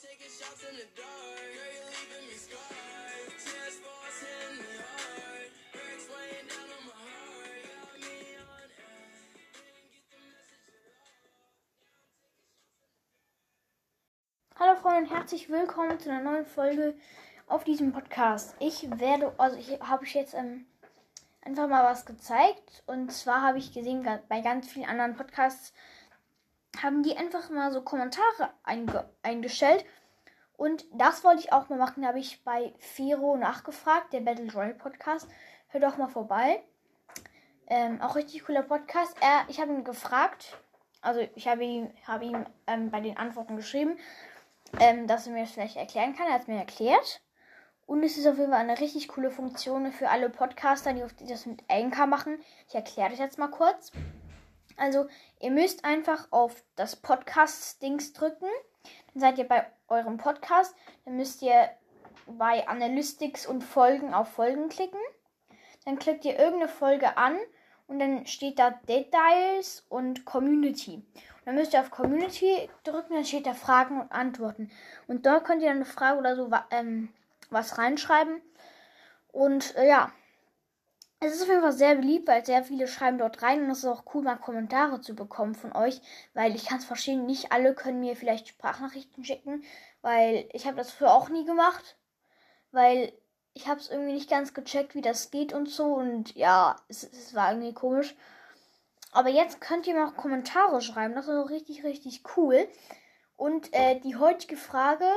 Hallo Freunde und herzlich willkommen zu einer neuen Folge auf diesem Podcast. Ich werde, also ich habe ich jetzt ähm, einfach mal was gezeigt. Und zwar habe ich gesehen, bei ganz vielen anderen Podcasts haben die einfach mal so Kommentare einge eingestellt und das wollte ich auch mal machen. Da habe ich bei Firo nachgefragt, der Battle Royale Podcast. Hört doch mal vorbei. Ähm, auch richtig cooler Podcast. Er, ich habe ihn gefragt, also ich habe ihm, habe ihm ähm, bei den Antworten geschrieben, ähm, dass er mir das vielleicht erklären kann. Er hat es mir erklärt. Und es ist auf jeden Fall eine richtig coole Funktion für alle Podcaster, die das mit Anchor machen. Ich erkläre das jetzt mal kurz. Also, ihr müsst einfach auf das Podcast-Dings drücken. Dann seid ihr bei eurem Podcast. Dann müsst ihr bei Analytics und Folgen auf Folgen klicken. Dann klickt ihr irgendeine Folge an und dann steht da Details und Community. Und dann müsst ihr auf Community drücken, dann steht da Fragen und Antworten. Und dort könnt ihr dann eine Frage oder so ähm, was reinschreiben. Und äh, ja, es ist auf jeden Fall sehr beliebt, weil sehr viele schreiben dort rein und es ist auch cool, mal Kommentare zu bekommen von euch, weil ich kann es verstehen, nicht alle können mir vielleicht Sprachnachrichten schicken, weil ich habe das früher auch nie gemacht, weil ich habe es irgendwie nicht ganz gecheckt, wie das geht und so und ja, es, es war irgendwie komisch. Aber jetzt könnt ihr mir auch Kommentare schreiben, das ist auch richtig, richtig cool. Und äh, die heutige Frage,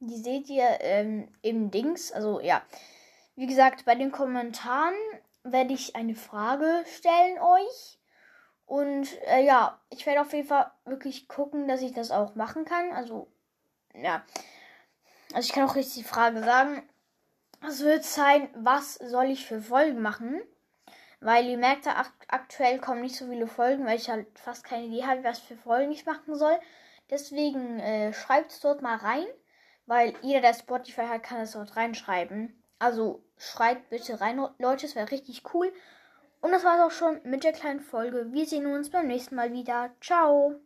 die seht ihr ähm, im Dings, also ja, wie gesagt, bei den Kommentaren werde ich eine Frage stellen euch. Und äh, ja, ich werde auf jeden Fall wirklich gucken, dass ich das auch machen kann. Also, ja. Also ich kann auch richtig die Frage sagen. Es wird sein, was soll ich für Folgen machen? Weil ihr merkt, ja, akt aktuell kommen nicht so viele Folgen, weil ich halt fast keine Idee habe, was für Folgen ich machen soll. Deswegen äh, schreibt es dort mal rein, weil jeder, der Spotify hat, kann es dort reinschreiben. Also schreibt bitte rein, Leute, es wäre richtig cool. Und das war es auch schon mit der kleinen Folge. Wir sehen uns beim nächsten Mal wieder. Ciao.